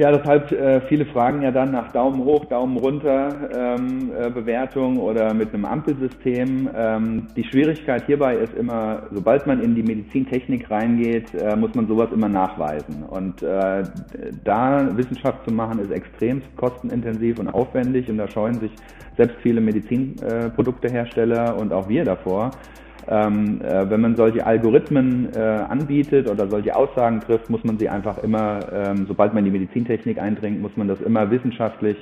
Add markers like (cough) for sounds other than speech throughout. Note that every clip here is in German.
Ja, deshalb äh, viele fragen ja dann nach Daumen hoch, Daumen runter ähm, äh, Bewertung oder mit einem Ampelsystem. Ähm, die Schwierigkeit hierbei ist immer, sobald man in die Medizintechnik reingeht, äh, muss man sowas immer nachweisen. Und äh, da Wissenschaft zu machen, ist extrem kostenintensiv und aufwendig und da scheuen sich selbst viele Medizinproduktehersteller und auch wir davor. Ähm, äh, wenn man solche Algorithmen äh, anbietet oder solche Aussagen trifft, muss man sie einfach immer, ähm, sobald man in die Medizintechnik eindringt, muss man das immer wissenschaftlich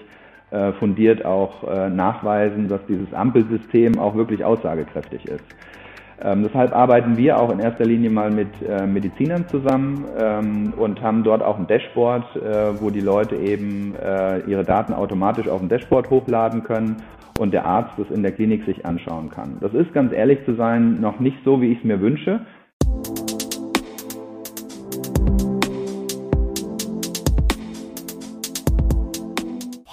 äh, fundiert auch äh, nachweisen, dass dieses Ampelsystem auch wirklich aussagekräftig ist. Ähm, deshalb arbeiten wir auch in erster Linie mal mit äh, Medizinern zusammen ähm, und haben dort auch ein Dashboard, äh, wo die Leute eben äh, ihre Daten automatisch auf dem Dashboard hochladen können und der Arzt das in der Klinik sich anschauen kann. Das ist ganz ehrlich zu sein noch nicht so, wie ich es mir wünsche.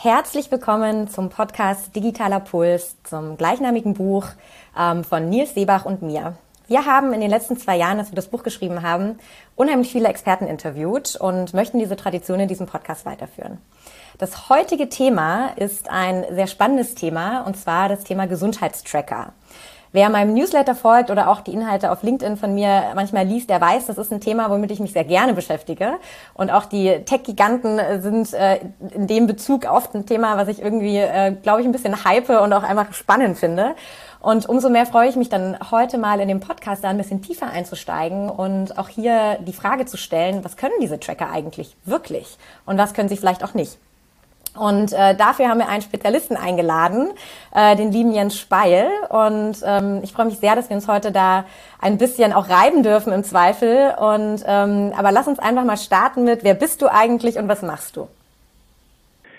Herzlich willkommen zum Podcast Digitaler Puls, zum gleichnamigen Buch ähm, von Nils Seebach und mir. Wir haben in den letzten zwei Jahren, als wir das Buch geschrieben haben, unheimlich viele Experten interviewt und möchten diese Tradition in diesem Podcast weiterführen. Das heutige Thema ist ein sehr spannendes Thema und zwar das Thema Gesundheitstracker. Wer meinem Newsletter folgt oder auch die Inhalte auf LinkedIn von mir manchmal liest, der weiß, das ist ein Thema, womit ich mich sehr gerne beschäftige. Und auch die Tech-Giganten sind äh, in dem Bezug oft ein Thema, was ich irgendwie, äh, glaube ich, ein bisschen hype und auch einfach spannend finde. Und umso mehr freue ich mich dann heute mal in dem Podcast da ein bisschen tiefer einzusteigen und auch hier die Frage zu stellen, was können diese Tracker eigentlich wirklich und was können sie vielleicht auch nicht. Und äh, dafür haben wir einen Spezialisten eingeladen, äh, den lieben Jens Speil. Und ähm, ich freue mich sehr, dass wir uns heute da ein bisschen auch reiben dürfen im Zweifel. Und ähm, aber lass uns einfach mal starten mit, wer bist du eigentlich und was machst du?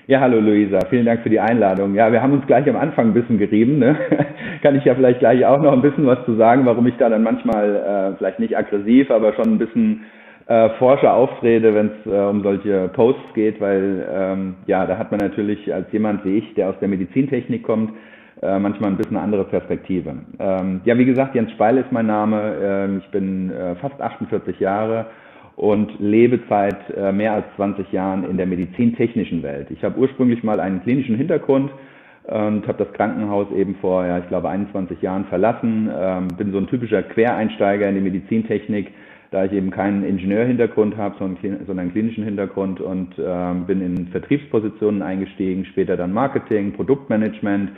Ja, hallo Luisa, vielen Dank für die Einladung. Ja, wir haben uns gleich am Anfang ein bisschen gerieben. Ne? (laughs) Kann ich ja vielleicht gleich auch noch ein bisschen was zu sagen, warum ich da dann manchmal äh, vielleicht nicht aggressiv, aber schon ein bisschen äh, Forscher auftrete, wenn es äh, um solche Posts geht, weil ähm, ja, da hat man natürlich als jemand wie ich, der aus der Medizintechnik kommt, äh, manchmal ein bisschen andere Perspektive. Ähm, ja, wie gesagt, Jens Speil ist mein Name. Ähm, ich bin äh, fast 48 Jahre und lebe seit äh, mehr als 20 Jahren in der medizintechnischen Welt. Ich habe ursprünglich mal einen klinischen Hintergrund und habe das Krankenhaus eben vor, ja, ich glaube, 21 Jahren verlassen. Ähm, bin so ein typischer Quereinsteiger in die Medizintechnik da ich eben keinen Ingenieurhintergrund habe, sondern einen klinischen Hintergrund und ähm, bin in Vertriebspositionen eingestiegen, später dann Marketing, Produktmanagement,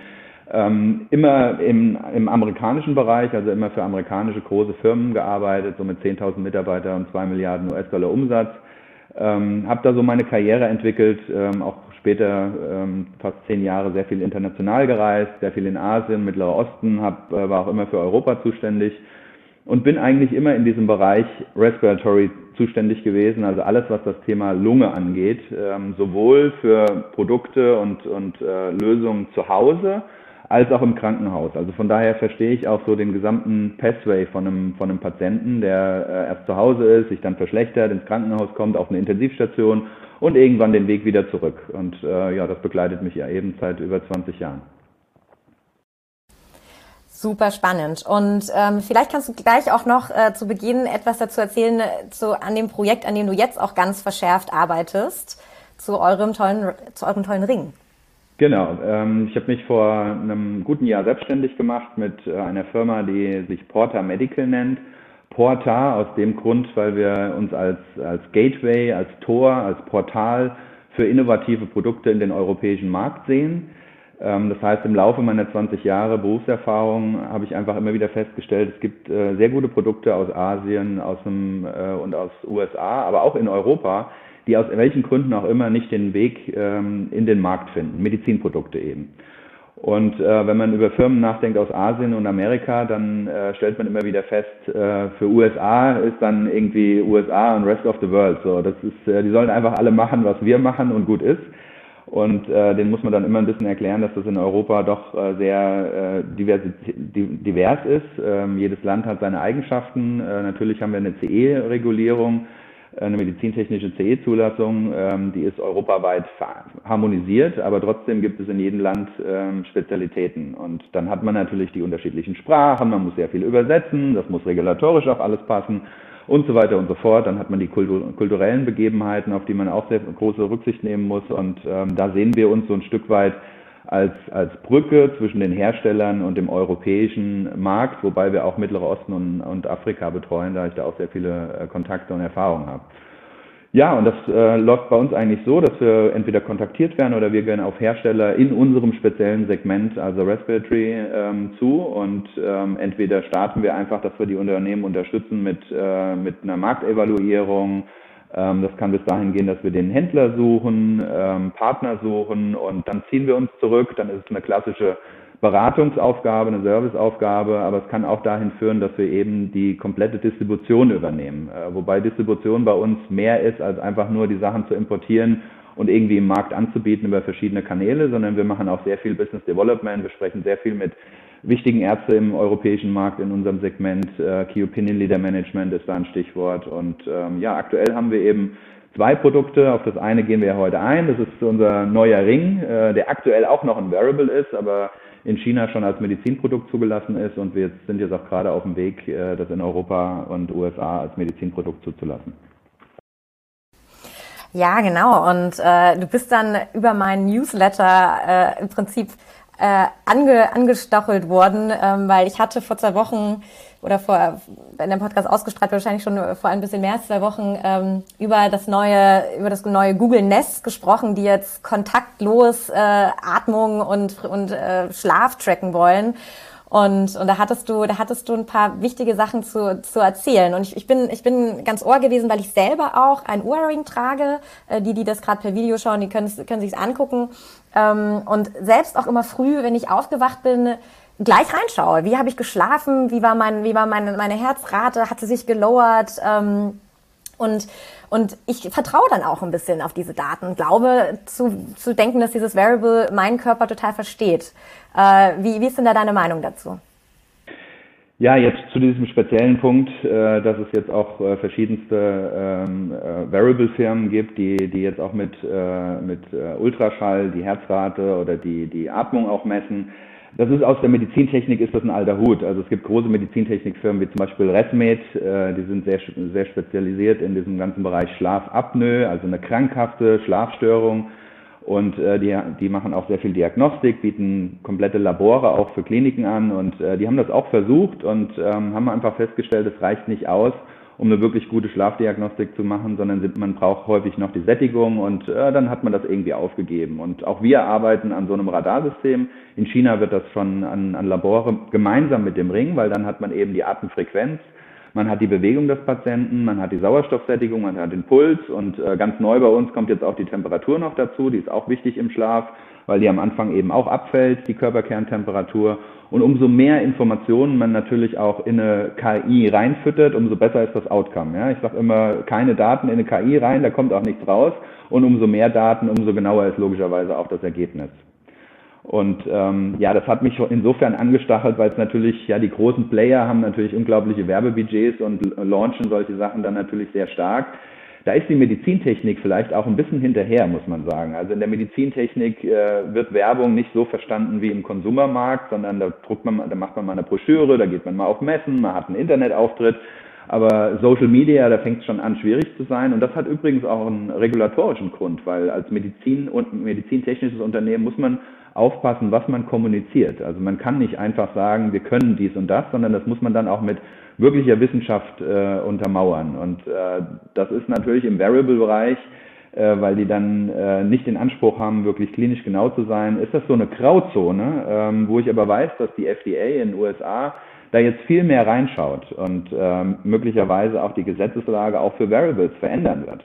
ähm, immer im, im amerikanischen Bereich, also immer für amerikanische große Firmen gearbeitet, so mit 10.000 Mitarbeitern und 2 Milliarden US-Dollar Umsatz. Ähm, habe da so meine Karriere entwickelt, ähm, auch später ähm, fast zehn Jahre sehr viel international gereist, sehr viel in Asien, Mittlerer Osten, hab, äh, war auch immer für Europa zuständig und bin eigentlich immer in diesem Bereich Respiratory zuständig gewesen, also alles, was das Thema Lunge angeht, ähm, sowohl für Produkte und, und äh, Lösungen zu Hause als auch im Krankenhaus. Also von daher verstehe ich auch so den gesamten Pathway von einem, von einem Patienten, der äh, erst zu Hause ist, sich dann verschlechtert, ins Krankenhaus kommt, auf eine Intensivstation und irgendwann den Weg wieder zurück. Und äh, ja, das begleitet mich ja eben seit über 20 Jahren. Super spannend. Und ähm, vielleicht kannst du gleich auch noch äh, zu Beginn etwas dazu erzählen, äh, zu, an dem Projekt, an dem du jetzt auch ganz verschärft arbeitest, zu eurem tollen, zu eurem tollen Ring. Genau. Ähm, ich habe mich vor einem guten Jahr selbstständig gemacht mit äh, einer Firma, die sich Porta Medical nennt. Porta aus dem Grund, weil wir uns als, als Gateway, als Tor, als Portal für innovative Produkte in den europäischen Markt sehen. Ähm, das heißt, im Laufe meiner 20 Jahre Berufserfahrung habe ich einfach immer wieder festgestellt, es gibt äh, sehr gute Produkte aus Asien aus dem, äh, und aus USA, aber auch in Europa, die aus welchen Gründen auch immer nicht den Weg ähm, in den Markt finden, Medizinprodukte eben. Und äh, wenn man über Firmen nachdenkt aus Asien und Amerika, dann stellt man immer wieder fest, für USA ist dann irgendwie USA und Rest of the World. So, das ist, die sollen einfach alle machen, was wir machen und gut ist. Und äh, den muss man dann immer ein bisschen erklären, dass das in Europa doch äh, sehr äh, divers, divers ist. Ähm, jedes Land hat seine Eigenschaften. Äh, natürlich haben wir eine CE-Regulierung, eine medizintechnische CE-Zulassung, ähm, die ist europaweit harmonisiert, aber trotzdem gibt es in jedem Land ähm, Spezialitäten. Und dann hat man natürlich die unterschiedlichen Sprachen, man muss sehr viel übersetzen, das muss regulatorisch auch alles passen. Und so weiter und so fort. Dann hat man die kulturellen Begebenheiten, auf die man auch sehr große Rücksicht nehmen muss. Und ähm, da sehen wir uns so ein Stück weit als, als Brücke zwischen den Herstellern und dem europäischen Markt, wobei wir auch Mittlerer Osten und, und Afrika betreuen, da ich da auch sehr viele äh, Kontakte und Erfahrungen habe. Ja, und das äh, läuft bei uns eigentlich so, dass wir entweder kontaktiert werden oder wir gehen auf Hersteller in unserem speziellen Segment, also Respiratory, ähm, zu und ähm, entweder starten wir einfach, dass wir die Unternehmen unterstützen mit, äh, mit einer Marktevaluierung. Ähm, das kann bis dahin gehen, dass wir den Händler suchen, ähm, Partner suchen und dann ziehen wir uns zurück. Dann ist es eine klassische Beratungsaufgabe, eine Serviceaufgabe, aber es kann auch dahin führen, dass wir eben die komplette Distribution übernehmen. Äh, wobei Distribution bei uns mehr ist, als einfach nur die Sachen zu importieren und irgendwie im Markt anzubieten über verschiedene Kanäle, sondern wir machen auch sehr viel Business Development. Wir sprechen sehr viel mit wichtigen Ärzten im europäischen Markt in unserem Segment. Äh, Key Opinion Leader Management ist da ein Stichwort. Und ähm, ja, aktuell haben wir eben zwei Produkte. Auf das eine gehen wir heute ein. Das ist unser neuer Ring, äh, der aktuell auch noch ein Wearable ist, aber in China schon als Medizinprodukt zugelassen ist und wir sind jetzt auch gerade auf dem Weg, äh, das in Europa und USA als Medizinprodukt zuzulassen. Ja, genau. Und äh, du bist dann über meinen Newsletter äh, im Prinzip äh, ange, angestachelt worden, ähm, weil ich hatte vor zwei Wochen oder vor, wenn der Podcast ausgestrahlt wahrscheinlich schon vor ein bisschen mehr als zwei Wochen ähm, über das neue, über das neue Google Nest gesprochen, die jetzt kontaktlos äh, Atmung und, und äh, Schlaf tracken wollen. Und, und da hattest du, da hattest du ein paar wichtige Sachen zu, zu erzählen. Und ich, ich bin, ich bin ganz ohr gewesen, weil ich selber auch ein Ohrring trage. Äh, die, die das gerade per Video schauen, die können, können sich's angucken. Ähm, und selbst auch immer früh, wenn ich aufgewacht bin, gleich reinschaue. Wie habe ich geschlafen? Wie war mein, wie war meine, meine Herzrate? Hat sie sich gelowert? Ähm, und, und ich vertraue dann auch ein bisschen auf diese Daten glaube zu, zu denken, dass dieses Variable meinen Körper total versteht. Äh, wie, wie ist denn da deine Meinung dazu? Ja, jetzt zu diesem speziellen Punkt, äh, dass es jetzt auch äh, verschiedenste ähm, äh, Variable-Firmen gibt, die, die jetzt auch mit, äh, mit äh, Ultraschall die Herzrate oder die, die Atmung auch messen. Das ist aus der Medizintechnik ist das ein alter Hut. Also es gibt große Medizintechnikfirmen wie zum Beispiel Resmed, äh, die sind sehr, sehr spezialisiert in diesem ganzen Bereich Schlafapnoe, also eine krankhafte Schlafstörung. Und äh, die, die machen auch sehr viel Diagnostik, bieten komplette Labore auch für Kliniken an und äh, die haben das auch versucht und ähm, haben einfach festgestellt, es reicht nicht aus, um eine wirklich gute Schlafdiagnostik zu machen, sondern man braucht häufig noch die Sättigung und äh, dann hat man das irgendwie aufgegeben. Und auch wir arbeiten an so einem Radarsystem. In China wird das schon an, an Labore gemeinsam mit dem Ring, weil dann hat man eben die Atemfrequenz, man hat die Bewegung des Patienten, man hat die Sauerstoffsättigung, man hat den Puls und äh, ganz neu bei uns kommt jetzt auch die Temperatur noch dazu, die ist auch wichtig im Schlaf, weil die am Anfang eben auch abfällt, die Körperkerntemperatur. Und umso mehr Informationen man natürlich auch in eine KI reinfüttert, umso besser ist das Outcome. Ja? Ich sage immer, keine Daten in eine KI rein, da kommt auch nichts raus. Und umso mehr Daten, umso genauer ist logischerweise auch das Ergebnis. Und ähm, ja, das hat mich insofern angestachelt, weil es natürlich, ja, die großen Player haben natürlich unglaubliche Werbebudgets und launchen solche Sachen dann natürlich sehr stark. Da ist die Medizintechnik vielleicht auch ein bisschen hinterher, muss man sagen. Also in der Medizintechnik äh, wird Werbung nicht so verstanden wie im Konsumermarkt, sondern da druckt man, da macht man mal eine Broschüre, da geht man mal auf Messen, man hat einen Internetauftritt. Aber Social Media, da fängt es schon an, schwierig zu sein. Und das hat übrigens auch einen regulatorischen Grund, weil als Medizin und medizintechnisches Unternehmen muss man aufpassen, was man kommuniziert. Also man kann nicht einfach sagen, wir können dies und das, sondern das muss man dann auch mit wirklicher Wissenschaft äh, untermauern. Und äh, das ist natürlich im Variable-Bereich, äh, weil die dann äh, nicht den Anspruch haben, wirklich klinisch genau zu sein, ist das so eine Grauzone, ähm, wo ich aber weiß, dass die FDA in den USA da jetzt viel mehr reinschaut und ähm, möglicherweise auch die Gesetzeslage auch für Variables verändern wird.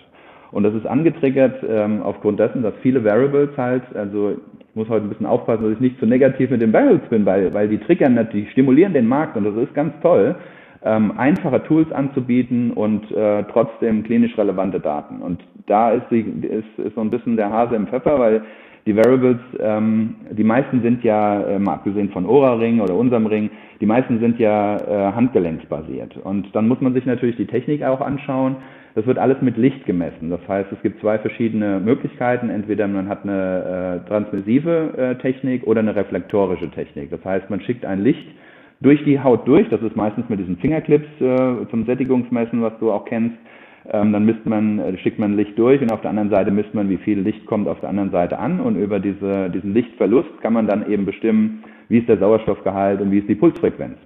Und das ist angetriggert ähm, aufgrund dessen, dass viele Variables halt, also ich muss heute ein bisschen aufpassen, dass ich nicht zu negativ mit den Variables bin, weil, weil die triggern natürlich, stimulieren den Markt und das ist ganz toll ähm, einfache Tools anzubieten und äh, trotzdem klinisch relevante Daten. Und da ist, die, ist, ist so ein bisschen der Hase im Pfeffer, weil die Variables, ähm, die meisten sind ja, äh, mal abgesehen von Ora-Ring oder unserem Ring, die meisten sind ja äh, handgelenksbasiert. Und dann muss man sich natürlich die Technik auch anschauen. Das wird alles mit Licht gemessen. Das heißt, es gibt zwei verschiedene Möglichkeiten. Entweder man hat eine äh, transmissive äh, Technik oder eine reflektorische Technik. Das heißt, man schickt ein Licht durch die Haut durch. Das ist meistens mit diesen Fingerclips äh, zum Sättigungsmessen, was du auch kennst. Ähm, dann misst man, äh, schickt man Licht durch und auf der anderen Seite misst man, wie viel Licht kommt auf der anderen Seite an und über diese, diesen Lichtverlust kann man dann eben bestimmen, wie ist der Sauerstoffgehalt und wie ist die Pulsfrequenz.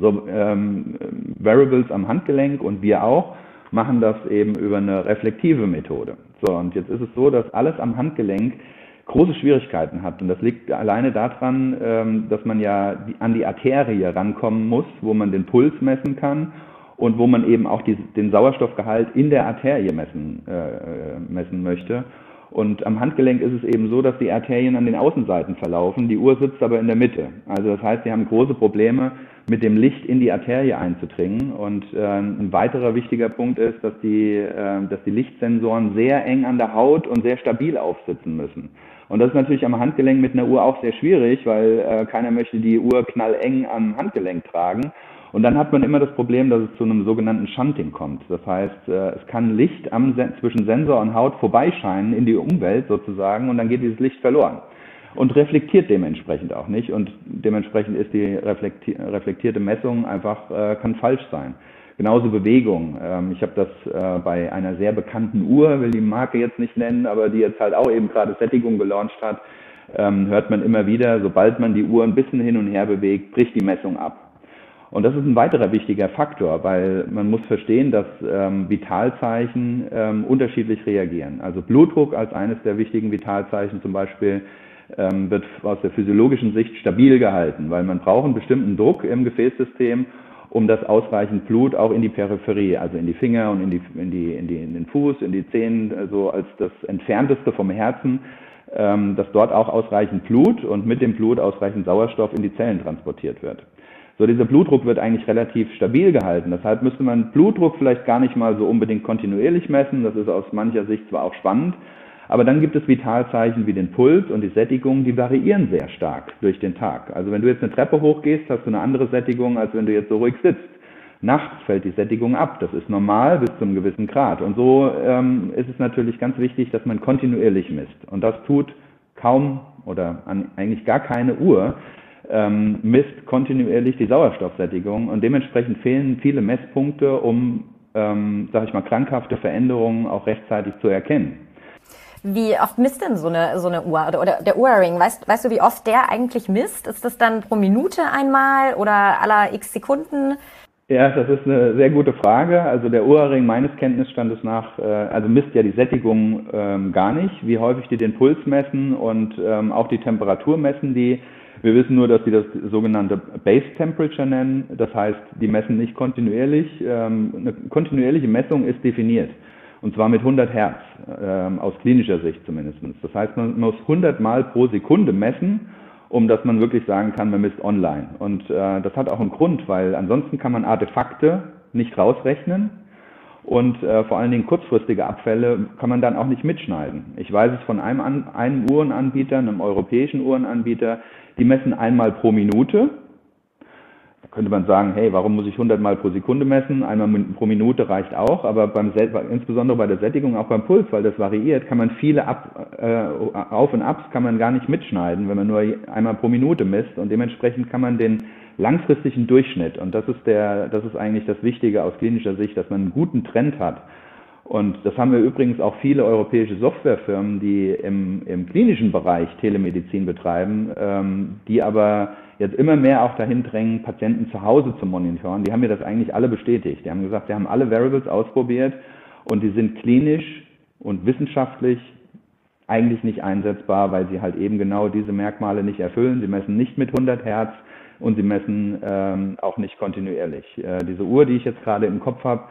So ähm, Variables am Handgelenk und wir auch machen das eben über eine reflektive Methode. So, und jetzt ist es so, dass alles am Handgelenk große Schwierigkeiten hat. Und das liegt alleine daran, ähm, dass man ja an die Arterie rankommen muss, wo man den Puls messen kann und wo man eben auch die, den Sauerstoffgehalt in der Arterie messen, äh, messen möchte. Und am Handgelenk ist es eben so, dass die Arterien an den Außenseiten verlaufen, die Uhr sitzt aber in der Mitte. Also das heißt, sie haben große Probleme, mit dem Licht in die Arterie einzudringen. Und äh, ein weiterer wichtiger Punkt ist, dass die, äh, dass die Lichtsensoren sehr eng an der Haut und sehr stabil aufsitzen müssen. Und das ist natürlich am Handgelenk mit einer Uhr auch sehr schwierig, weil äh, keiner möchte die Uhr knalleng am Handgelenk tragen. Und dann hat man immer das Problem, dass es zu einem sogenannten Shunting kommt. Das heißt, äh, es kann Licht am, zwischen Sensor und Haut vorbeischeinen in die Umwelt sozusagen und dann geht dieses Licht verloren. Und reflektiert dementsprechend auch nicht. Und dementsprechend ist die reflektierte Messung einfach, äh, kann falsch sein. Genauso Bewegung. Ähm, ich habe das äh, bei einer sehr bekannten Uhr, will die Marke jetzt nicht nennen, aber die jetzt halt auch eben gerade Sättigung gelauncht hat, ähm, hört man immer wieder, sobald man die Uhr ein bisschen hin und her bewegt, bricht die Messung ab. Und das ist ein weiterer wichtiger Faktor, weil man muss verstehen, dass ähm, Vitalzeichen ähm, unterschiedlich reagieren. Also Blutdruck als eines der wichtigen Vitalzeichen zum Beispiel ähm, wird aus der physiologischen Sicht stabil gehalten, weil man braucht einen bestimmten Druck im Gefäßsystem, um das ausreichend Blut auch in die Peripherie, also in die Finger und in, die, in, die, in, die, in den Fuß, in die Zehen, so also als das entfernteste vom Herzen, ähm, dass dort auch ausreichend Blut und mit dem Blut ausreichend Sauerstoff in die Zellen transportiert wird. So, dieser Blutdruck wird eigentlich relativ stabil gehalten. Deshalb müsste man Blutdruck vielleicht gar nicht mal so unbedingt kontinuierlich messen. Das ist aus mancher Sicht zwar auch spannend, aber dann gibt es Vitalzeichen wie den Puls und die Sättigung, die variieren sehr stark durch den Tag. Also wenn du jetzt eine Treppe hochgehst, hast du eine andere Sättigung, als wenn du jetzt so ruhig sitzt. Nachts fällt die Sättigung ab. Das ist normal bis zu einem gewissen Grad. Und so ähm, ist es natürlich ganz wichtig, dass man kontinuierlich misst. Und das tut kaum oder an, eigentlich gar keine Uhr ähm, misst kontinuierlich die Sauerstoffsättigung. Und dementsprechend fehlen viele Messpunkte, um, ähm, sage ich mal, krankhafte Veränderungen auch rechtzeitig zu erkennen. Wie oft misst denn so eine, so eine Uhr oder, oder der Uhrring? Weißt, weißt du, wie oft der eigentlich misst? Ist das dann pro Minute einmal oder aller x Sekunden? Ja, das ist eine sehr gute Frage. Also der Uhrring meines Kenntnisstandes nach, äh, also misst ja die Sättigung ähm, gar nicht, wie häufig die den Puls messen und ähm, auch die Temperatur messen die. Wir wissen nur, dass sie das sogenannte Base Temperature nennen. Das heißt, die messen nicht kontinuierlich. Ähm, eine kontinuierliche Messung ist definiert. Und zwar mit 100 Hertz, äh, aus klinischer Sicht zumindest. Das heißt, man muss 100 Mal pro Sekunde messen, um dass man wirklich sagen kann, man misst online. Und äh, das hat auch einen Grund, weil ansonsten kann man Artefakte nicht rausrechnen. Und äh, vor allen Dingen kurzfristige Abfälle kann man dann auch nicht mitschneiden. Ich weiß es von einem, An einem Uhrenanbieter, einem europäischen Uhrenanbieter, die messen einmal pro Minute könnte man sagen, hey, warum muss ich 100 Mal pro Sekunde messen? Einmal pro Minute reicht auch, aber beim, insbesondere bei der Sättigung, auch beim Puls, weil das variiert, kann man viele Ab, äh, Auf- und Abs kann man gar nicht mitschneiden, wenn man nur einmal pro Minute misst und dementsprechend kann man den langfristigen Durchschnitt, und das ist der, das ist eigentlich das Wichtige aus klinischer Sicht, dass man einen guten Trend hat. Und das haben wir übrigens auch viele europäische Softwarefirmen, die im, im klinischen Bereich Telemedizin betreiben, ähm, die aber jetzt immer mehr auch dahin drängen, Patienten zu Hause zu monitoren. Die haben mir das eigentlich alle bestätigt. Die haben gesagt, wir haben alle Variables ausprobiert und die sind klinisch und wissenschaftlich eigentlich nicht einsetzbar, weil sie halt eben genau diese Merkmale nicht erfüllen. Sie messen nicht mit 100 Hertz und sie messen ähm, auch nicht kontinuierlich. Äh, diese Uhr, die ich jetzt gerade im Kopf habe,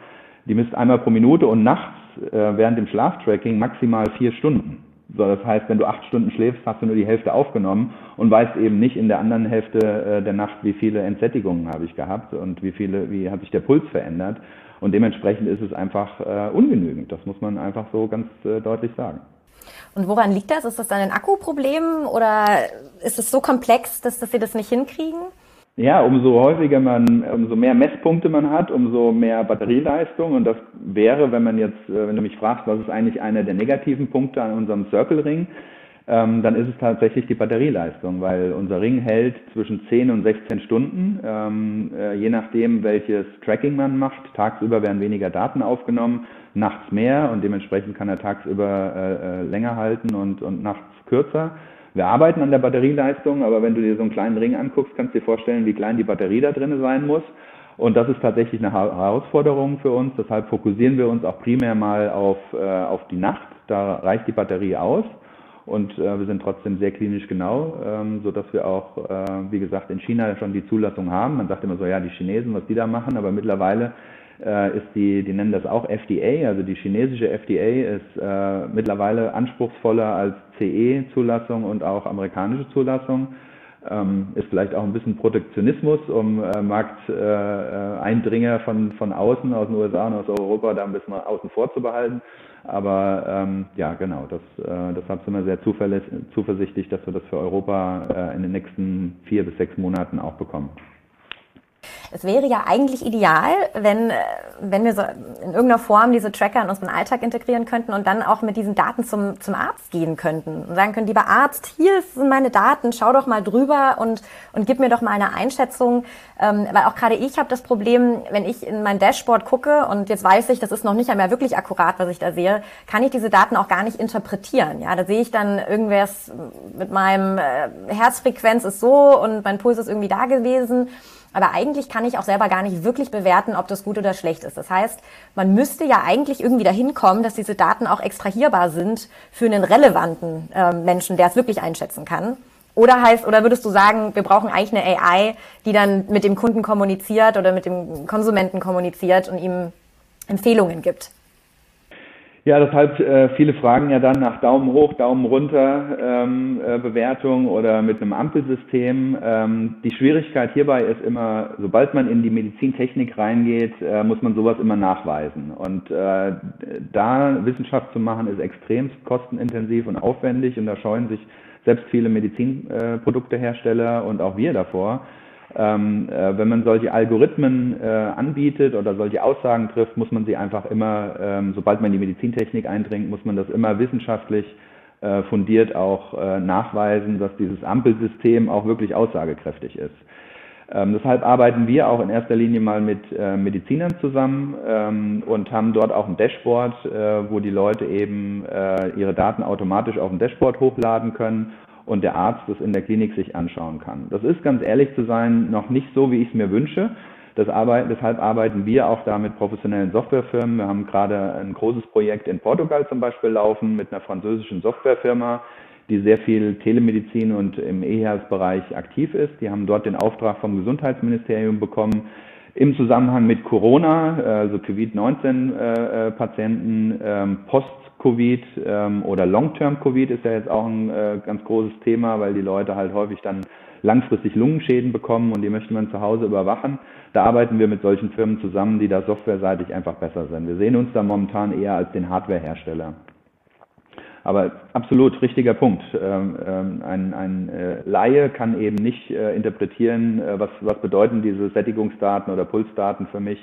die misst einmal pro Minute und nachts äh, während dem Schlaftracking maximal vier Stunden. So, das heißt, wenn du acht Stunden schläfst, hast du nur die Hälfte aufgenommen und weißt eben nicht in der anderen Hälfte äh, der Nacht, wie viele Entsättigungen habe ich gehabt und wie viele, wie hat sich der Puls verändert. Und dementsprechend ist es einfach äh, ungenügend. Das muss man einfach so ganz äh, deutlich sagen. Und woran liegt das? Ist das dann ein Akkuproblem oder ist es so komplex, dass, dass Sie das nicht hinkriegen? Ja, umso häufiger man, umso mehr Messpunkte man hat, umso mehr Batterieleistung. Und das wäre, wenn man jetzt, äh, wenn du mich fragst, was ist eigentlich einer der negativen Punkte an unserem Circle Ring, ähm, dann ist es tatsächlich die Batterieleistung, weil unser Ring hält zwischen 10 und 16 Stunden, ähm, äh, je nachdem, welches Tracking man macht. Tagsüber werden weniger Daten aufgenommen, nachts mehr und dementsprechend kann er tagsüber äh, äh, länger halten und, und nachts kürzer. Wir arbeiten an der Batterieleistung, aber wenn du dir so einen kleinen Ring anguckst, kannst du dir vorstellen, wie klein die Batterie da drin sein muss. Und das ist tatsächlich eine Herausforderung für uns. Deshalb fokussieren wir uns auch primär mal auf, äh, auf die Nacht. Da reicht die Batterie aus und äh, wir sind trotzdem sehr klinisch genau, ähm, so dass wir auch, äh, wie gesagt, in China schon die Zulassung haben. Man sagt immer so, ja, die Chinesen, was die da machen, aber mittlerweile äh, ist die, die nennen das auch FDA, also die chinesische FDA ist äh, mittlerweile anspruchsvoller als CE-Zulassung und auch amerikanische Zulassung. Ähm, ist vielleicht auch ein bisschen Protektionismus, um äh, Markteindringer von, von außen, aus den USA und aus Europa, da ein bisschen außen vor zu behalten. Aber ähm, ja, genau, das, äh, deshalb sind wir sehr zuversichtlich, dass wir das für Europa äh, in den nächsten vier bis sechs Monaten auch bekommen. Es wäre ja eigentlich ideal, wenn, äh, wenn wir so in irgendeiner Form diese Tracker in unseren Alltag integrieren könnten und dann auch mit diesen Daten zum, zum Arzt gehen könnten und sagen können, lieber Arzt, hier sind meine Daten, schau doch mal drüber und, und gib mir doch mal eine Einschätzung. Ähm, weil auch gerade ich habe das Problem, wenn ich in mein Dashboard gucke und jetzt weiß ich, das ist noch nicht einmal wirklich akkurat, was ich da sehe, kann ich diese Daten auch gar nicht interpretieren. Ja, da sehe ich dann irgendwas mit meinem äh, Herzfrequenz ist so und mein Puls ist irgendwie da gewesen. Aber eigentlich kann ich auch selber gar nicht wirklich bewerten, ob das gut oder schlecht ist. Das heißt, man müsste ja eigentlich irgendwie dahin kommen, dass diese Daten auch extrahierbar sind für einen relevanten äh, Menschen, der es wirklich einschätzen kann. Oder heißt, oder würdest du sagen, wir brauchen eigentlich eine AI, die dann mit dem Kunden kommuniziert oder mit dem Konsumenten kommuniziert und ihm Empfehlungen gibt? Ja, deshalb äh, viele fragen ja dann nach Daumen hoch, Daumen runter ähm, äh, Bewertung oder mit einem Ampelsystem. Ähm, die Schwierigkeit hierbei ist immer, sobald man in die Medizintechnik reingeht, äh, muss man sowas immer nachweisen. Und äh, da Wissenschaft zu machen, ist extremst kostenintensiv und aufwendig und da scheuen sich selbst viele Medizinproduktehersteller und auch wir davor. Ähm, äh, wenn man solche Algorithmen äh, anbietet oder solche Aussagen trifft, muss man sie einfach immer, ähm, sobald man in die Medizintechnik eindringt, muss man das immer wissenschaftlich äh, fundiert auch äh, nachweisen, dass dieses Ampelsystem auch wirklich aussagekräftig ist. Ähm, deshalb arbeiten wir auch in erster Linie mal mit äh, Medizinern zusammen ähm, und haben dort auch ein Dashboard, äh, wo die Leute eben ihre Daten automatisch auf dem Dashboard hochladen können und der Arzt das in der Klinik sich anschauen kann. Das ist, ganz ehrlich zu sein, noch nicht so, wie ich es mir wünsche. Arbeit, deshalb arbeiten wir auch da mit professionellen Softwarefirmen. Wir haben gerade ein großes Projekt in Portugal zum Beispiel laufen mit einer französischen Softwarefirma, die sehr viel Telemedizin und im E-Health-Bereich aktiv ist. Die haben dort den Auftrag vom Gesundheitsministerium bekommen, im Zusammenhang mit Corona, also Covid-19-Patienten, äh, ähm, Post Covid ähm, oder Long-Term-Covid ist ja jetzt auch ein äh, ganz großes Thema, weil die Leute halt häufig dann langfristig Lungenschäden bekommen und die möchte man zu Hause überwachen. Da arbeiten wir mit solchen Firmen zusammen, die da softwareseitig einfach besser sind. Wir sehen uns da momentan eher als den Hardwarehersteller. Aber absolut richtiger Punkt. Ähm, ähm, ein, ein äh, Laie kann eben nicht äh, interpretieren, äh, was, was bedeuten diese Sättigungsdaten oder Pulsdaten für mich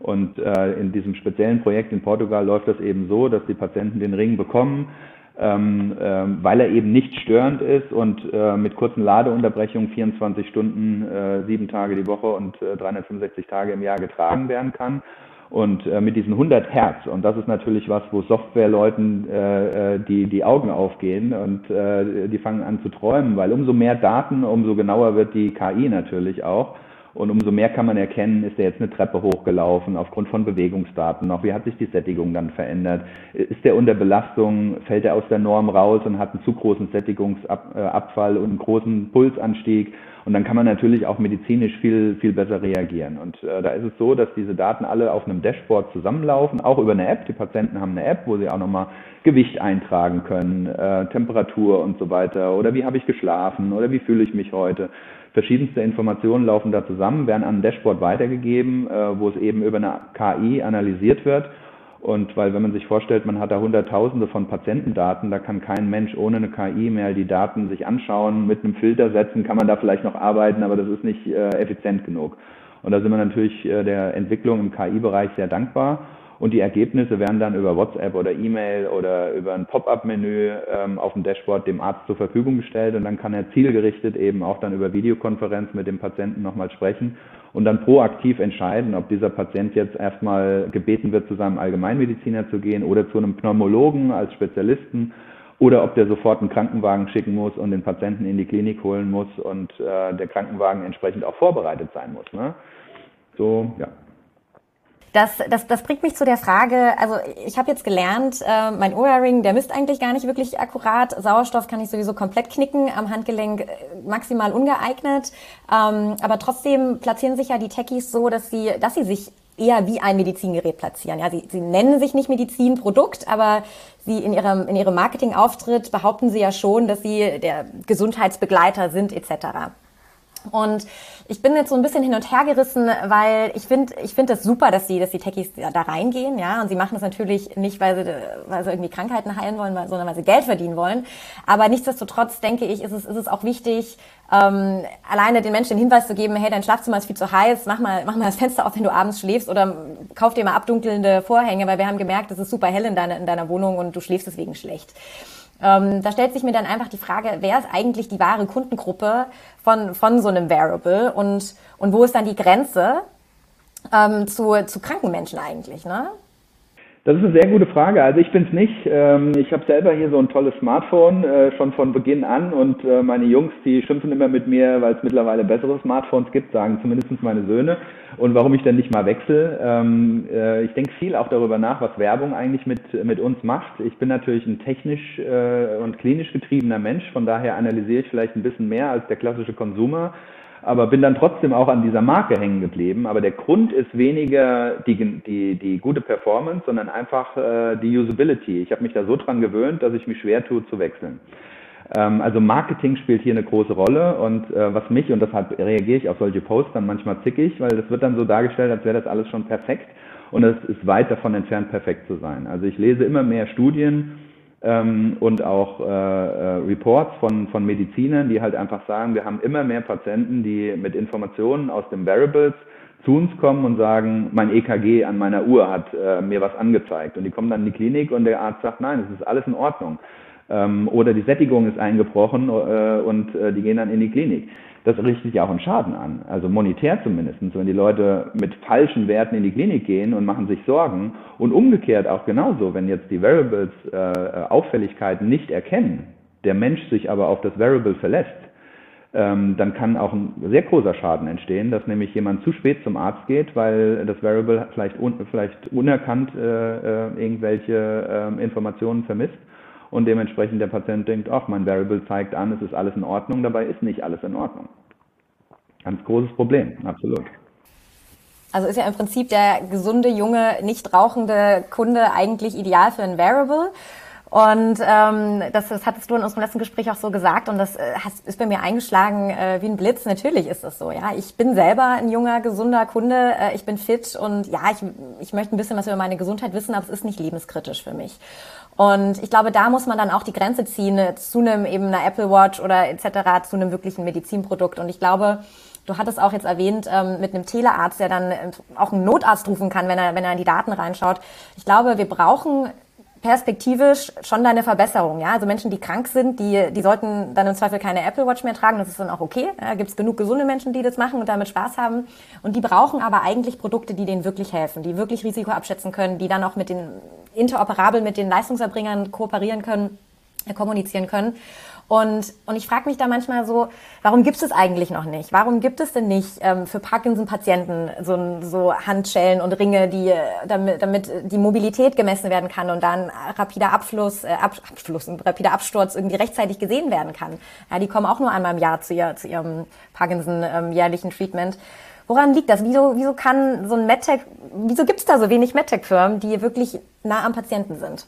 und in diesem speziellen Projekt in Portugal läuft das eben so, dass die Patienten den Ring bekommen, ähm, äh, weil er eben nicht störend ist und mit kurzen Ladeunterbrechungen 24 Stunden, sieben Tage die Woche und äh, 365 Tage im Jahr getragen werden kann. Und äh, mit diesen 100 Hertz, und das ist natürlich was, wo Softwareleuten äh, äh, die, die Augen aufgehen und äh, die fangen an zu träumen, weil umso mehr Daten, umso genauer wird die KI natürlich auch. Und umso mehr kann man erkennen, ist er jetzt eine Treppe hochgelaufen aufgrund von Bewegungsdaten noch. Wie hat sich die Sättigung dann verändert? Ist er unter Belastung? Fällt er aus der Norm raus und hat einen zu großen Sättigungsabfall und einen großen Pulsanstieg? Und dann kann man natürlich auch medizinisch viel, viel besser reagieren. Und äh, da ist es so, dass diese Daten alle auf einem Dashboard zusammenlaufen, auch über eine App. Die Patienten haben eine App, wo sie auch nochmal Gewicht eintragen können, äh, Temperatur und so weiter. Oder wie habe ich geschlafen? Oder wie fühle ich mich heute? Verschiedenste Informationen laufen da zusammen, werden an ein Dashboard weitergegeben, äh, wo es eben über eine KI analysiert wird. Und weil, wenn man sich vorstellt, man hat da Hunderttausende von Patientendaten, da kann kein Mensch ohne eine KI mehr die Daten sich anschauen, mit einem Filter setzen, kann man da vielleicht noch arbeiten, aber das ist nicht äh, effizient genug. Und da sind wir natürlich äh, der Entwicklung im KI-Bereich sehr dankbar. Und die Ergebnisse werden dann über WhatsApp oder E-Mail oder über ein Pop-up-Menü ähm, auf dem Dashboard dem Arzt zur Verfügung gestellt und dann kann er zielgerichtet eben auch dann über Videokonferenz mit dem Patienten nochmal sprechen und dann proaktiv entscheiden, ob dieser Patient jetzt erstmal gebeten wird, zu seinem Allgemeinmediziner zu gehen oder zu einem Pneumologen als Spezialisten oder ob der sofort einen Krankenwagen schicken muss und den Patienten in die Klinik holen muss und äh, der Krankenwagen entsprechend auch vorbereitet sein muss. Ne? So, ja. Das, das, das bringt mich zu der Frage, also ich habe jetzt gelernt, äh, mein Oura-Ring, der misst eigentlich gar nicht wirklich akkurat. Sauerstoff kann ich sowieso komplett knicken, am Handgelenk äh, maximal ungeeignet. Ähm, aber trotzdem platzieren sich ja die Techies so, dass sie, dass sie sich eher wie ein Medizingerät platzieren. Ja, sie, sie nennen sich nicht Medizinprodukt, aber sie in ihrem, in ihrem Marketingauftritt behaupten sie ja schon, dass sie der Gesundheitsbegleiter sind etc. Und ich bin jetzt so ein bisschen hin und her gerissen, weil ich finde, ich finde das super, dass die, dass die Techies da reingehen, ja. Und sie machen das natürlich nicht, weil sie, weil sie irgendwie Krankheiten heilen wollen, sondern weil sie Geld verdienen wollen. Aber nichtsdestotrotz denke ich, ist es, ist es auch wichtig, ähm, alleine den Menschen den Hinweis zu geben, hey, dein Schlafzimmer ist viel zu heiß, mach mal, mach mal das Fenster auf, wenn du abends schläfst oder kauf dir mal abdunkelnde Vorhänge, weil wir haben gemerkt, es ist super hell in deiner, in deiner Wohnung und du schläfst deswegen schlecht. Ähm, da stellt sich mir dann einfach die Frage, wer ist eigentlich die wahre Kundengruppe von, von so einem Variable und, und wo ist dann die Grenze ähm, zu, zu kranken Menschen eigentlich, ne? Das ist eine sehr gute Frage. Also ich bin es nicht. Ähm, ich habe selber hier so ein tolles Smartphone äh, schon von Beginn an und äh, meine Jungs, die schimpfen immer mit mir, weil es mittlerweile bessere Smartphones gibt, sagen zumindest meine Söhne. Und warum ich dann nicht mal wechsle. Ähm, äh, ich denke viel auch darüber nach, was Werbung eigentlich mit, mit uns macht. Ich bin natürlich ein technisch und klinisch getriebener Mensch, von daher analysiere ich vielleicht ein bisschen mehr als der klassische Konsumer aber bin dann trotzdem auch an dieser Marke hängen geblieben. Aber der Grund ist weniger die, die, die gute Performance, sondern einfach äh, die Usability. Ich habe mich da so dran gewöhnt, dass ich mich schwer tue zu wechseln. Ähm, also Marketing spielt hier eine große Rolle und äh, was mich, und deshalb reagiere ich auf solche Posts dann manchmal zickig, weil das wird dann so dargestellt, als wäre das alles schon perfekt und es ist weit davon entfernt, perfekt zu sein. Also ich lese immer mehr Studien, ähm, und auch äh, äh, Reports von, von Medizinern, die halt einfach sagen, wir haben immer mehr Patienten, die mit Informationen aus den Variables zu uns kommen und sagen, mein EKG an meiner Uhr hat äh, mir was angezeigt. Und die kommen dann in die Klinik und der Arzt sagt, nein, es ist alles in Ordnung. Ähm, oder die Sättigung ist eingebrochen äh, und äh, die gehen dann in die Klinik das richtet ja auch einen Schaden an. Also monetär zumindest. Wenn die Leute mit falschen Werten in die Klinik gehen und machen sich Sorgen und umgekehrt auch genauso, wenn jetzt die Variables äh, Auffälligkeiten nicht erkennen, der Mensch sich aber auf das Variable verlässt, ähm, dann kann auch ein sehr großer Schaden entstehen, dass nämlich jemand zu spät zum Arzt geht, weil das Variable vielleicht, un vielleicht unerkannt äh, äh, irgendwelche äh, Informationen vermisst und dementsprechend der Patient denkt, ach, mein Variable zeigt an, es ist alles in Ordnung, dabei ist nicht alles in Ordnung. Ganz großes Problem, absolut. Also ist ja im Prinzip der gesunde, junge, nicht rauchende Kunde eigentlich ideal für ein Variable. Und ähm, das, das hattest du in unserem letzten Gespräch auch so gesagt und das äh, ist bei mir eingeschlagen äh, wie ein Blitz. Natürlich ist das so, ja. Ich bin selber ein junger, gesunder Kunde, äh, ich bin fit und ja, ich, ich möchte ein bisschen was über meine Gesundheit wissen, aber es ist nicht lebenskritisch für mich. Und ich glaube, da muss man dann auch die Grenze ziehen äh, zu einem eben einer Apple Watch oder etc., zu einem wirklichen Medizinprodukt. Und ich glaube, Du hattest auch jetzt erwähnt, ähm, mit einem Telearzt, der dann äh, auch einen Notarzt rufen kann, wenn er, wenn er in die Daten reinschaut. Ich glaube, wir brauchen perspektivisch schon da eine Verbesserung. Ja? Also Menschen, die krank sind, die, die sollten dann im Zweifel keine Apple Watch mehr tragen. Das ist dann auch okay. Da gibt es genug gesunde Menschen, die das machen und damit Spaß haben. Und die brauchen aber eigentlich Produkte, die denen wirklich helfen, die wirklich Risiko abschätzen können, die dann auch mit den interoperabel mit den Leistungserbringern kooperieren können, äh, kommunizieren können. Und, und ich frage mich da manchmal so, warum gibt es eigentlich noch nicht? Warum gibt es denn nicht ähm, für Parkinson-Patienten so, so Handschellen und Ringe, die, damit, damit die Mobilität gemessen werden kann und dann rapider Abfluss, äh, Ab, Abfluss, rapider Absturz irgendwie rechtzeitig gesehen werden kann? Ja, die kommen auch nur einmal im Jahr zu, ihr, zu ihrem Parkinson-jährlichen ähm, Treatment. Woran liegt das? Wieso, wieso kann so ein MedTech, wieso gibt es da so wenig MedTech-Firmen, die wirklich nah am Patienten sind?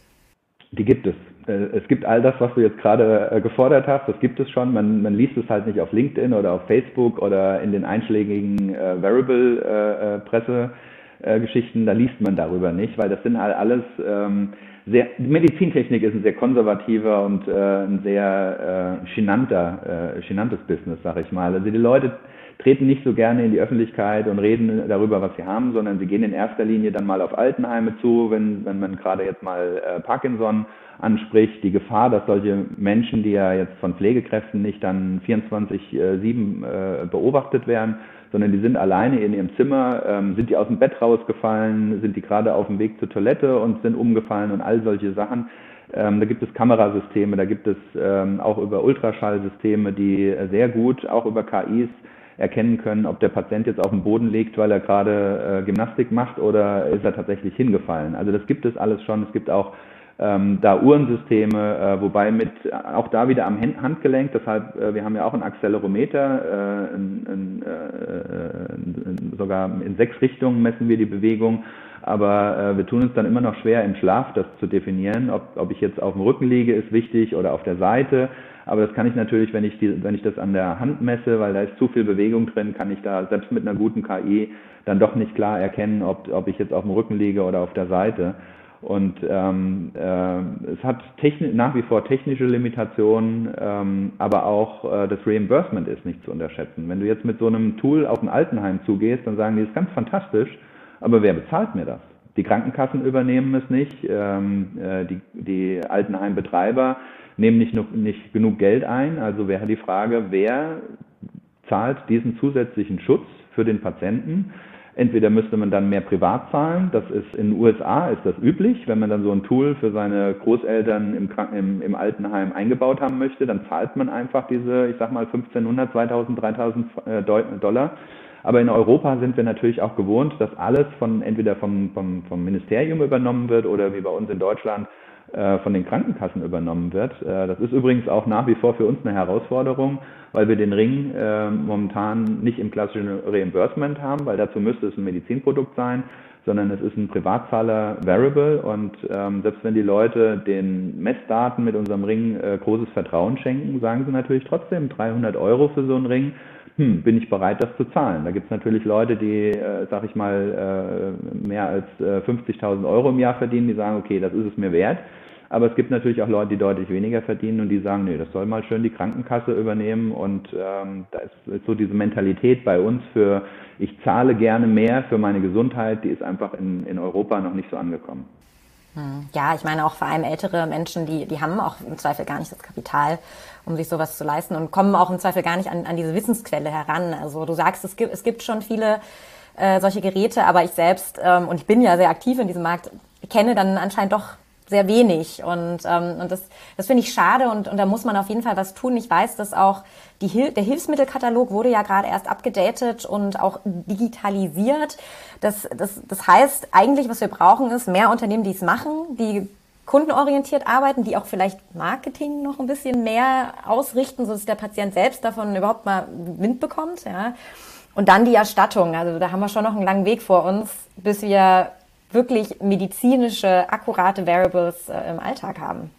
Die gibt es. Äh, es gibt all das, was du jetzt gerade äh, gefordert hast, das gibt es schon. Man, man liest es halt nicht auf LinkedIn oder auf Facebook oder in den einschlägigen äh, Variable-Pressegeschichten. Äh, da liest man darüber nicht, weil das sind halt alles ähm, sehr, Medizintechnik ist ein sehr konservativer und äh, ein sehr äh, chinanter, äh, chinantes Business, sag ich mal. Also die Leute treten nicht so gerne in die Öffentlichkeit und reden darüber, was sie haben, sondern sie gehen in erster Linie dann mal auf Altenheime zu, wenn, wenn man gerade jetzt mal äh, Parkinson anspricht, die Gefahr, dass solche Menschen, die ja jetzt von Pflegekräften nicht dann 24-7 äh, beobachtet werden, sondern die sind alleine in ihrem Zimmer, ähm, sind die aus dem Bett rausgefallen, sind die gerade auf dem Weg zur Toilette und sind umgefallen und all solche Sachen. Ähm, da gibt es Kamerasysteme, da gibt es ähm, auch über Ultraschallsysteme, die sehr gut auch über KIs erkennen können, ob der Patient jetzt auf dem Boden liegt, weil er gerade äh, Gymnastik macht oder ist er tatsächlich hingefallen. Also das gibt es alles schon. Es gibt auch ähm, da Uhrensysteme, äh, wobei mit auch da wieder am Handgelenk, deshalb äh, wir haben ja auch einen Accelerometer, äh, in, in, in, äh, sogar in sechs Richtungen messen wir die Bewegung, aber äh, wir tun uns dann immer noch schwer im Schlaf das zu definieren, ob, ob ich jetzt auf dem Rücken liege, ist wichtig oder auf der Seite. Aber das kann ich natürlich, wenn ich, die, wenn ich das an der Hand messe, weil da ist zu viel Bewegung drin, kann ich da selbst mit einer guten KI dann doch nicht klar erkennen, ob, ob ich jetzt auf dem Rücken liege oder auf der Seite. Und ähm, äh, es hat nach wie vor technische Limitationen, ähm, aber auch äh, das Reimbursement ist nicht zu unterschätzen. Wenn du jetzt mit so einem Tool auf ein Altenheim zugehst, dann sagen die, das ist ganz fantastisch, aber wer bezahlt mir das? Die Krankenkassen übernehmen es nicht, ähm, äh, die, die Altenheimbetreiber nehmen nicht, nicht genug Geld ein. Also wäre die Frage, wer zahlt diesen zusätzlichen Schutz für den Patienten? Entweder müsste man dann mehr privat zahlen, das ist in den USA ist das üblich, wenn man dann so ein Tool für seine Großeltern im, im, im Altenheim eingebaut haben möchte, dann zahlt man einfach diese, ich sag mal 1500, 2000, 3000 Dollar. Aber in Europa sind wir natürlich auch gewohnt, dass alles von entweder vom, vom, vom Ministerium übernommen wird oder wie bei uns in Deutschland äh, von den Krankenkassen übernommen wird. Äh, das ist übrigens auch nach wie vor für uns eine Herausforderung, weil wir den Ring äh, momentan nicht im klassischen Reimbursement haben, weil dazu müsste es ein Medizinprodukt sein, sondern es ist ein Privatzahler Variable und ähm, selbst wenn die Leute den Messdaten mit unserem Ring äh, großes Vertrauen schenken, sagen sie natürlich trotzdem 300 Euro für so einen Ring. Hm, bin ich bereit, das zu zahlen? Da gibt es natürlich Leute, die, äh, sag ich mal, äh, mehr als äh, 50.000 Euro im Jahr verdienen, die sagen, okay, das ist es mir wert. Aber es gibt natürlich auch Leute, die deutlich weniger verdienen und die sagen, nee, das soll mal schön die Krankenkasse übernehmen. Und ähm, da ist, ist so diese Mentalität bei uns für, ich zahle gerne mehr für meine Gesundheit, die ist einfach in, in Europa noch nicht so angekommen. Hm. Ja, ich meine auch vor allem ältere Menschen, die, die haben auch im Zweifel gar nicht das Kapital, um sich sowas zu leisten und kommen auch im Zweifel gar nicht an, an diese Wissensquelle heran. Also du sagst, es gibt, es gibt schon viele äh, solche Geräte, aber ich selbst, ähm, und ich bin ja sehr aktiv in diesem Markt, kenne dann anscheinend doch sehr wenig. Und, ähm, und das, das finde ich schade und, und da muss man auf jeden Fall was tun. Ich weiß, dass auch die Hil der Hilfsmittelkatalog wurde ja gerade erst abgedatet und auch digitalisiert. Das, das, das heißt, eigentlich, was wir brauchen, ist mehr Unternehmen, die es machen, die kundenorientiert arbeiten, die auch vielleicht Marketing noch ein bisschen mehr ausrichten, sodass der Patient selbst davon überhaupt mal Wind bekommt. Ja. Und dann die Erstattung. Also da haben wir schon noch einen langen Weg vor uns, bis wir wirklich medizinische, akkurate Variables äh, im Alltag haben.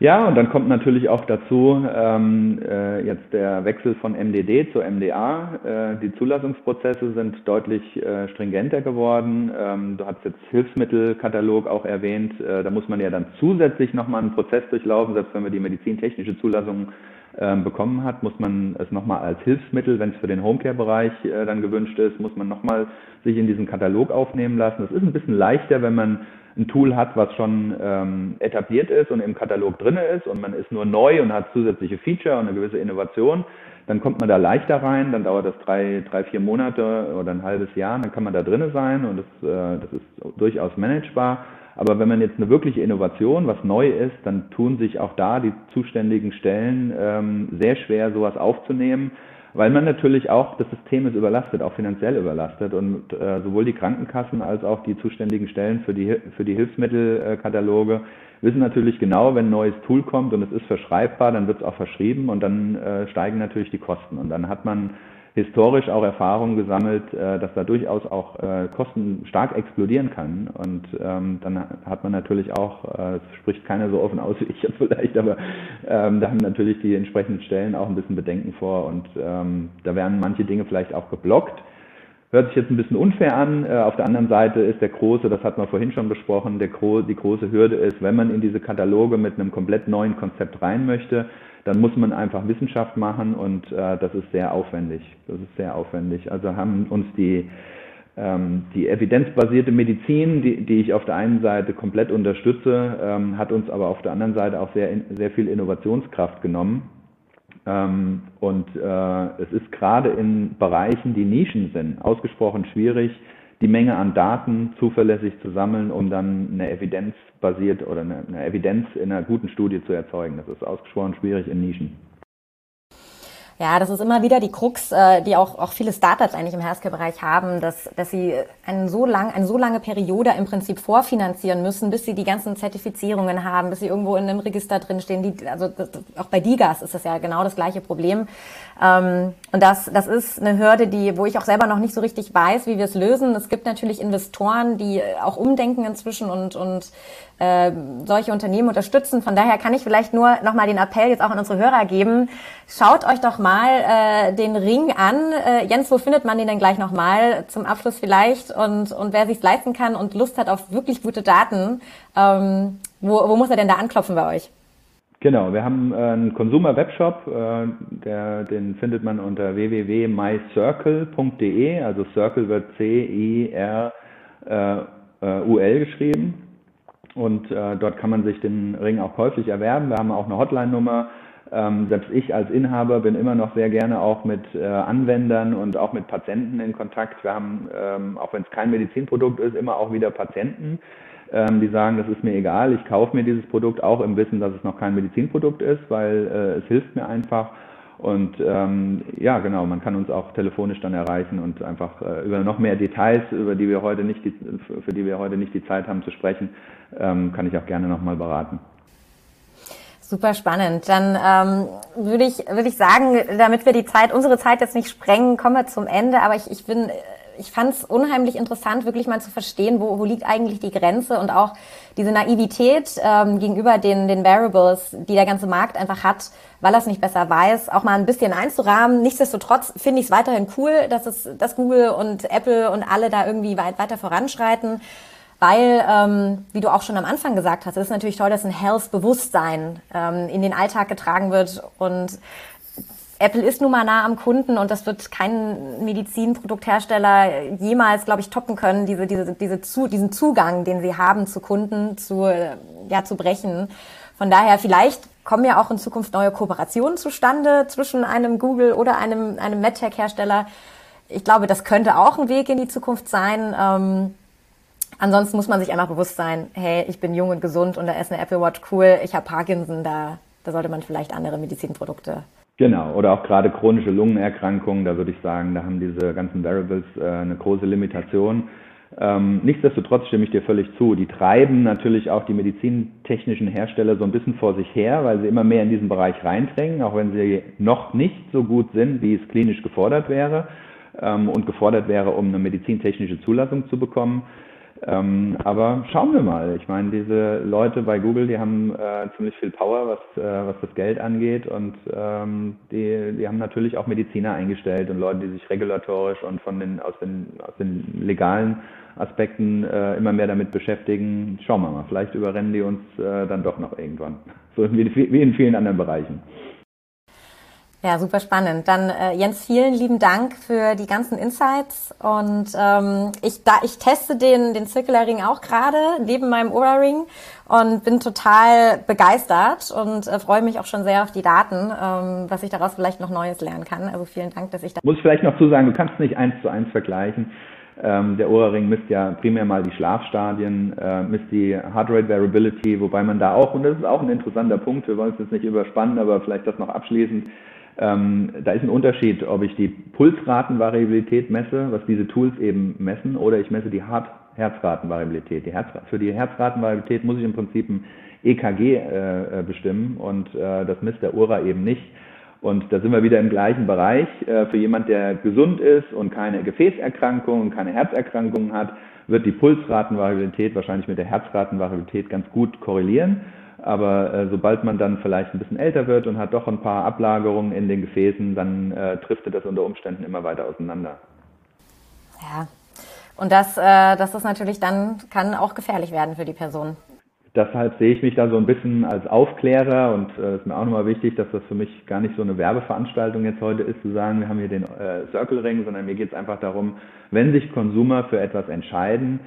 Ja, und dann kommt natürlich auch dazu ähm, äh, jetzt der Wechsel von MDD zu MDA. Äh, die Zulassungsprozesse sind deutlich äh, stringenter geworden. Ähm, du hast jetzt Hilfsmittelkatalog auch erwähnt. Äh, da muss man ja dann zusätzlich nochmal einen Prozess durchlaufen, selbst wenn wir die medizintechnische Zulassung bekommen hat, muss man es nochmal als Hilfsmittel, wenn es für den Homecare-Bereich äh, dann gewünscht ist, muss man nochmal sich in diesen Katalog aufnehmen lassen. Das ist ein bisschen leichter, wenn man ein Tool hat, was schon ähm, etabliert ist und im Katalog drin ist und man ist nur neu und hat zusätzliche Feature und eine gewisse Innovation, dann kommt man da leichter rein, dann dauert das drei, drei vier Monate oder ein halbes Jahr, dann kann man da drin sein und das, äh, das ist durchaus managebar. Aber wenn man jetzt eine wirkliche Innovation, was neu ist, dann tun sich auch da die zuständigen Stellen ähm, sehr schwer, sowas aufzunehmen, weil man natürlich auch, das System ist überlastet, auch finanziell überlastet und äh, sowohl die Krankenkassen als auch die zuständigen Stellen für die, für die Hilfsmittelkataloge wissen natürlich genau, wenn ein neues Tool kommt und es ist verschreibbar, dann wird es auch verschrieben und dann äh, steigen natürlich die Kosten. Und dann hat man historisch auch Erfahrungen gesammelt, äh, dass da durchaus auch äh, Kosten stark explodieren kann. Und ähm, dann hat man natürlich auch, äh, es spricht keiner so offen aus wie ich jetzt vielleicht, aber ähm, da haben natürlich die entsprechenden Stellen auch ein bisschen Bedenken vor und ähm, da werden manche Dinge vielleicht auch geblockt. Hört sich jetzt ein bisschen unfair an. Auf der anderen Seite ist der große, das hat man vorhin schon besprochen, der die große Hürde ist, wenn man in diese Kataloge mit einem komplett neuen Konzept rein möchte, dann muss man einfach Wissenschaft machen und äh, das ist sehr aufwendig. Das ist sehr aufwendig. Also haben uns die ähm, die evidenzbasierte Medizin, die, die ich auf der einen Seite komplett unterstütze, ähm, hat uns aber auf der anderen Seite auch sehr, sehr viel Innovationskraft genommen. Ähm, und äh, es ist gerade in Bereichen, die Nischen sind, ausgesprochen schwierig, die Menge an Daten zuverlässig zu sammeln, um dann eine evidenzbasiert oder eine, eine Evidenz in einer guten Studie zu erzeugen. Das ist ausgesprochen schwierig in Nischen. Ja, das ist immer wieder die Krux, äh, die auch, auch viele Startups eigentlich im Healthcare-Bereich haben, dass, dass sie einen so lang, eine so lange Periode im Prinzip vorfinanzieren müssen, bis sie die ganzen Zertifizierungen haben, bis sie irgendwo in einem Register drinstehen. Die, also auch bei Digas ist das ja genau das gleiche Problem. Ähm, und das, das ist eine Hürde, die, wo ich auch selber noch nicht so richtig weiß, wie wir es lösen. Es gibt natürlich Investoren, die auch umdenken inzwischen und, und äh, solche Unternehmen unterstützen. Von daher kann ich vielleicht nur nochmal den Appell jetzt auch an unsere Hörer geben. Schaut euch doch mal äh, den Ring an. Äh, Jens, wo findet man den denn gleich nochmal? Zum Abschluss vielleicht. Und, und wer sich leisten kann und Lust hat auf wirklich gute Daten, ähm, wo, wo muss er denn da anklopfen bei euch? Genau, wir haben äh, einen Consumer-Webshop, äh, der, den findet man unter www.mycircle.de, also Circle wird C-I-R-U-L geschrieben. Und äh, dort kann man sich den Ring auch käuflich erwerben. Wir haben auch eine Hotline-Nummer. Ähm, selbst ich als Inhaber bin immer noch sehr gerne auch mit äh, Anwendern und auch mit Patienten in Kontakt. Wir haben, ähm, auch wenn es kein Medizinprodukt ist, immer auch wieder Patienten, ähm, die sagen, das ist mir egal, ich kaufe mir dieses Produkt auch im Wissen, dass es noch kein Medizinprodukt ist, weil äh, es hilft mir einfach. Und ähm, ja, genau, man kann uns auch telefonisch dann erreichen und einfach äh, über noch mehr Details, über die wir heute nicht die, für die wir heute nicht die Zeit haben zu sprechen, ähm, kann ich auch gerne nochmal beraten. Super spannend. Dann ähm, würde ich, würde ich sagen, damit wir die Zeit, unsere Zeit jetzt nicht sprengen, kommen wir zum Ende. Aber ich, ich bin ich fand es unheimlich interessant, wirklich mal zu verstehen, wo, wo liegt eigentlich die Grenze und auch diese Naivität ähm, gegenüber den, den Variables, die der ganze Markt einfach hat, weil er es nicht besser weiß, auch mal ein bisschen einzurahmen. Nichtsdestotrotz finde ich es weiterhin cool, dass es, dass Google und Apple und alle da irgendwie weit weiter voranschreiten. Weil, ähm, wie du auch schon am Anfang gesagt hast, es ist natürlich toll, dass ein Health-Bewusstsein ähm, in den Alltag getragen wird und Apple ist nun mal nah am Kunden und das wird kein Medizinprodukthersteller jemals, glaube ich, toppen können, diese, diese, diese zu, diesen Zugang, den sie haben zu Kunden, zu, ja, zu brechen. Von daher vielleicht kommen ja auch in Zukunft neue Kooperationen zustande zwischen einem Google oder einem, einem MedTech-Hersteller. Ich glaube, das könnte auch ein Weg in die Zukunft sein. Ähm, ansonsten muss man sich einfach bewusst sein, hey, ich bin jung und gesund und da ist eine Apple Watch cool, ich habe Parkinson, da, da sollte man vielleicht andere Medizinprodukte Genau, oder auch gerade chronische Lungenerkrankungen, da würde ich sagen, da haben diese ganzen Variables äh, eine große Limitation. Ähm, nichtsdestotrotz stimme ich dir völlig zu. Die treiben natürlich auch die medizintechnischen Hersteller so ein bisschen vor sich her, weil sie immer mehr in diesen Bereich reindrängen, auch wenn sie noch nicht so gut sind, wie es klinisch gefordert wäre ähm, und gefordert wäre, um eine medizintechnische Zulassung zu bekommen. Ähm, aber schauen wir mal. Ich meine, diese Leute bei Google, die haben äh, ziemlich viel Power, was, äh, was das Geld angeht. Und ähm, die, die haben natürlich auch Mediziner eingestellt und Leute, die sich regulatorisch und von den, aus, den, aus den legalen Aspekten äh, immer mehr damit beschäftigen. Schauen wir mal, vielleicht überrennen die uns äh, dann doch noch irgendwann. So wie, wie in vielen anderen Bereichen. Ja, super spannend. Dann äh, Jens, vielen lieben Dank für die ganzen Insights. Und ähm, ich, da, ich teste den, den Circular Ring auch gerade neben meinem Aura Ring und bin total begeistert und äh, freue mich auch schon sehr auf die Daten, ähm, was ich daraus vielleicht noch Neues lernen kann. Also vielen Dank, dass ich da. Muss ich vielleicht noch zu sagen, du kannst nicht eins zu eins vergleichen. Ähm, der Ohrring misst ja primär mal die Schlafstadien, äh, misst die Heart Rate Variability, wobei man da auch, und das ist auch ein interessanter Punkt, wir wollen es jetzt nicht überspannen, aber vielleicht das noch abschließend, ähm, da ist ein Unterschied, ob ich die Pulsratenvariabilität messe, was diese Tools eben messen, oder ich messe die Heart Herzratenvariabilität. Die Herz für die Herzratenvariabilität muss ich im Prinzip ein EKG äh, äh, bestimmen und äh, das misst der URA eben nicht. Und da sind wir wieder im gleichen Bereich. Äh, für jemand, der gesund ist und keine Gefäßerkrankungen und keine Herzerkrankungen hat, wird die Pulsratenvariabilität wahrscheinlich mit der Herzratenvariabilität ganz gut korrelieren. Aber äh, sobald man dann vielleicht ein bisschen älter wird und hat doch ein paar Ablagerungen in den Gefäßen, dann äh, driftet das unter Umständen immer weiter auseinander. Ja, und das, äh, das ist natürlich dann, kann auch gefährlich werden für die Person. deshalb sehe ich mich da so ein bisschen als Aufklärer und es äh, ist mir auch nochmal wichtig, dass das für mich gar nicht so eine Werbeveranstaltung jetzt heute ist, zu sagen, wir haben hier den äh, Circle Ring, sondern mir geht es einfach darum, wenn sich Konsumer für etwas entscheiden,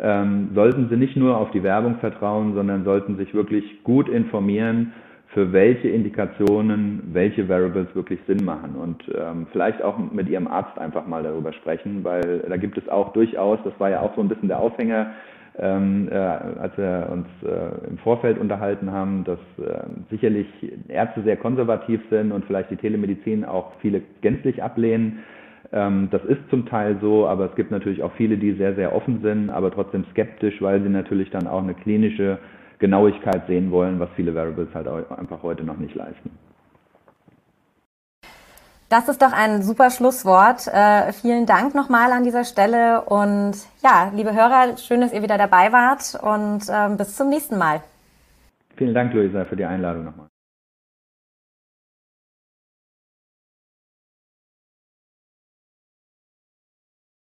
ähm, sollten sie nicht nur auf die Werbung vertrauen, sondern sollten sich wirklich gut informieren, für welche Indikationen welche Variables wirklich Sinn machen und ähm, vielleicht auch mit ihrem Arzt einfach mal darüber sprechen, weil da gibt es auch durchaus, das war ja auch so ein bisschen der Aufhänger, ähm, äh, als wir uns äh, im Vorfeld unterhalten haben, dass äh, sicherlich Ärzte sehr konservativ sind und vielleicht die Telemedizin auch viele gänzlich ablehnen. Ähm, das ist zum Teil so, aber es gibt natürlich auch viele, die sehr, sehr offen sind, aber trotzdem skeptisch, weil sie natürlich dann auch eine klinische Genauigkeit sehen wollen, was viele Variables halt auch einfach heute noch nicht leisten. Das ist doch ein super Schlusswort. Äh, vielen Dank nochmal an dieser Stelle und ja, liebe Hörer, schön, dass ihr wieder dabei wart und äh, bis zum nächsten Mal. Vielen Dank, Luisa, für die Einladung nochmal.